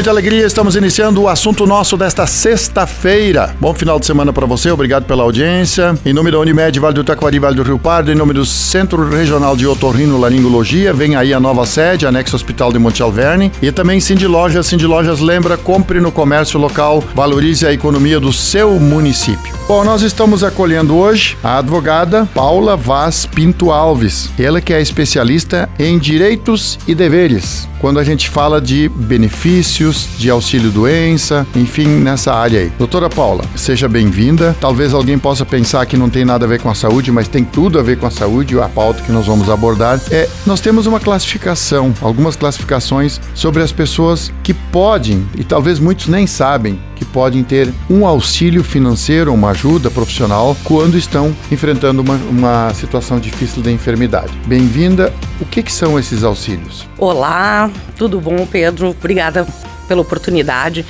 Muita alegria, estamos iniciando o assunto nosso desta sexta-feira. Bom final de semana para você, obrigado pela audiência. Em nome da Unimed, Vale do Taquari, Vale do Rio Pardo, em nome do Centro Regional de Otorrino Laringologia, vem aí a nova sede, anexo Hospital de Monte Alverne. E também Cindy Lojas, Cindy Lojas lembra, compre no comércio local, valorize a economia do seu município. Bom, nós estamos acolhendo hoje a advogada Paula Vaz Pinto Alves, ela que é especialista em direitos e deveres. Quando a gente fala de benefícios, de auxílio-doença, enfim, nessa área aí. Doutora Paula, seja bem-vinda. Talvez alguém possa pensar que não tem nada a ver com a saúde, mas tem tudo a ver com a saúde, a pauta que nós vamos abordar. É, nós temos uma classificação, algumas classificações sobre as pessoas que podem, e talvez muitos nem sabem, podem ter um auxílio financeiro, uma ajuda profissional quando estão enfrentando uma, uma situação difícil de enfermidade. Bem-vinda. O que, que são esses auxílios? Olá, tudo bom, Pedro? Obrigada pela oportunidade.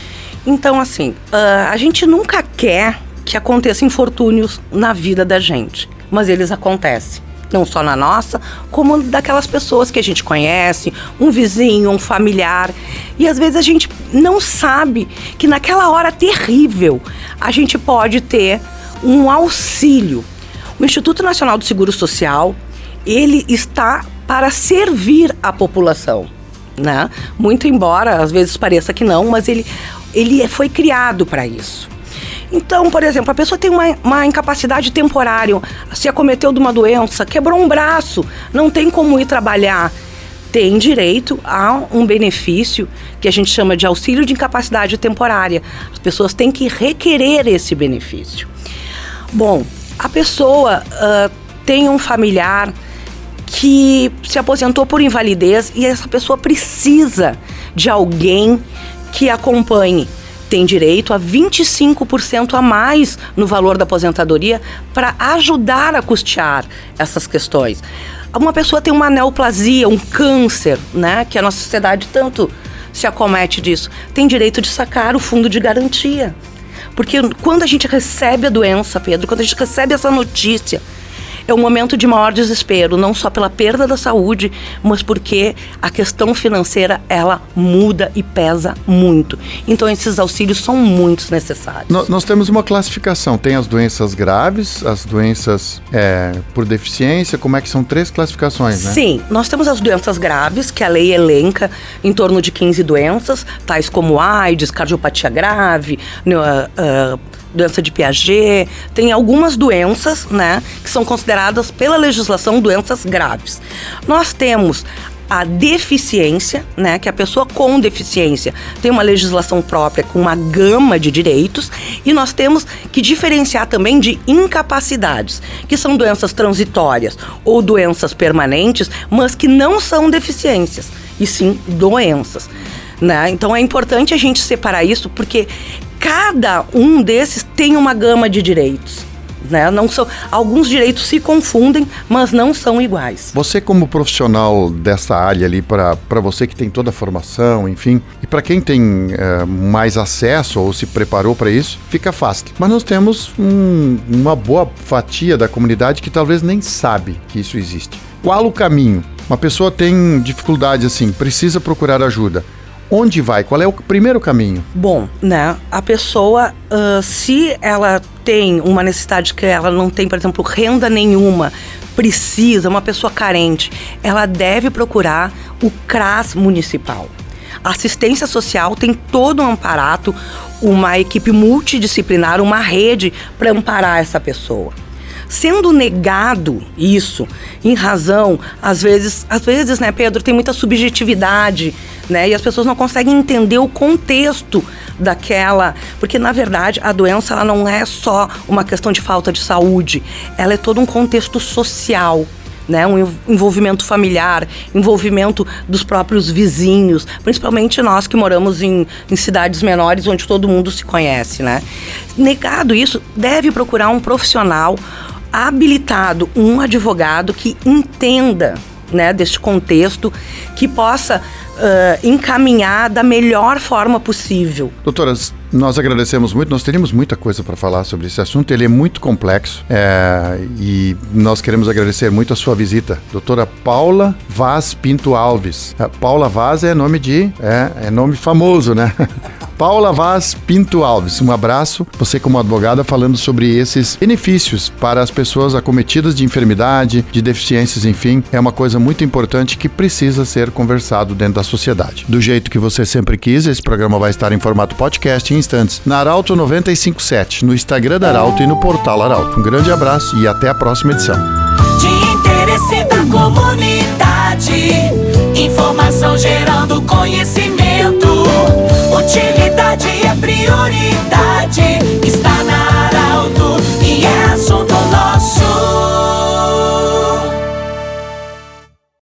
Então, assim, uh, a gente nunca quer que aconteçam infortúnios na vida da gente, mas eles acontecem não só na nossa, como daquelas pessoas que a gente conhece, um vizinho, um familiar. E às vezes a gente não sabe que naquela hora terrível a gente pode ter um auxílio. O Instituto Nacional do Seguro Social, ele está para servir a população, né? Muito embora às vezes pareça que não, mas ele ele foi criado para isso. Então, por exemplo, a pessoa tem uma, uma incapacidade temporária, se acometeu de uma doença, quebrou um braço, não tem como ir trabalhar tem direito a um benefício que a gente chama de auxílio de incapacidade temporária. As pessoas têm que requerer esse benefício. Bom, a pessoa uh, tem um familiar que se aposentou por invalidez e essa pessoa precisa de alguém que acompanhe tem direito a 25% a mais no valor da aposentadoria para ajudar a custear essas questões. Uma pessoa tem uma neoplasia, um câncer, né, que a nossa sociedade tanto se acomete disso, tem direito de sacar o fundo de garantia. Porque quando a gente recebe a doença, Pedro, quando a gente recebe essa notícia, é um momento de maior desespero, não só pela perda da saúde, mas porque a questão financeira ela muda e pesa muito. Então esses auxílios são muito necessários. No, nós temos uma classificação, tem as doenças graves, as doenças é, por deficiência, como é que são três classificações, né? Sim, nós temos as doenças graves, que a lei elenca em torno de 15 doenças, tais como AIDS, cardiopatia grave, uh, uh, doença de Piaget, tem algumas doenças, né, que são consideradas pela legislação doenças graves. Nós temos a deficiência, né, que a pessoa com deficiência tem uma legislação própria com uma gama de direitos, e nós temos que diferenciar também de incapacidades, que são doenças transitórias ou doenças permanentes, mas que não são deficiências, e sim doenças. Né? Então é importante a gente separar isso porque cada um desses tem uma gama de direitos. Né? Não são, alguns direitos se confundem, mas não são iguais. Você como profissional dessa área ali, para você que tem toda a formação, enfim, e para quem tem é, mais acesso ou se preparou para isso, fica fácil. Mas nós temos um, uma boa fatia da comunidade que talvez nem sabe que isso existe. Qual o caminho? Uma pessoa tem dificuldade assim, precisa procurar ajuda onde vai? Qual é o primeiro caminho? Bom, né? A pessoa, uh, se ela tem uma necessidade que ela não tem, por exemplo, renda nenhuma, precisa, uma pessoa carente, ela deve procurar o CRAS municipal. A assistência social tem todo um aparato, uma equipe multidisciplinar, uma rede para amparar essa pessoa. Sendo negado isso, em razão, às vezes, às vezes, né, Pedro, tem muita subjetividade, né? E as pessoas não conseguem entender o contexto daquela, porque na verdade a doença ela não é só uma questão de falta de saúde, ela é todo um contexto social. Né, um envolvimento familiar, envolvimento dos próprios vizinhos, principalmente nós que moramos em, em, cidades menores onde todo mundo se conhece, né? Negado isso, deve procurar um profissional habilitado, um advogado que entenda né, deste contexto, que possa uh, encaminhar da melhor forma possível. Doutoras, nós agradecemos muito, nós teríamos muita coisa para falar sobre esse assunto, ele é muito complexo é, e nós queremos agradecer muito a sua visita. Doutora Paula Vaz Pinto Alves. É, Paula Vaz é nome de. é, é nome famoso, né? Paula Vaz Pinto Alves, um abraço. Você, como advogada, falando sobre esses benefícios para as pessoas acometidas de enfermidade, de deficiências, enfim, é uma coisa muito importante que precisa ser conversado dentro da sociedade. Do jeito que você sempre quis, esse programa vai estar em formato podcast em instantes na Arauto 957, no Instagram da Arauto e no portal Arauto. Um grande abraço e até a próxima edição. De interesse da comunidade, informação gerando conhecimento.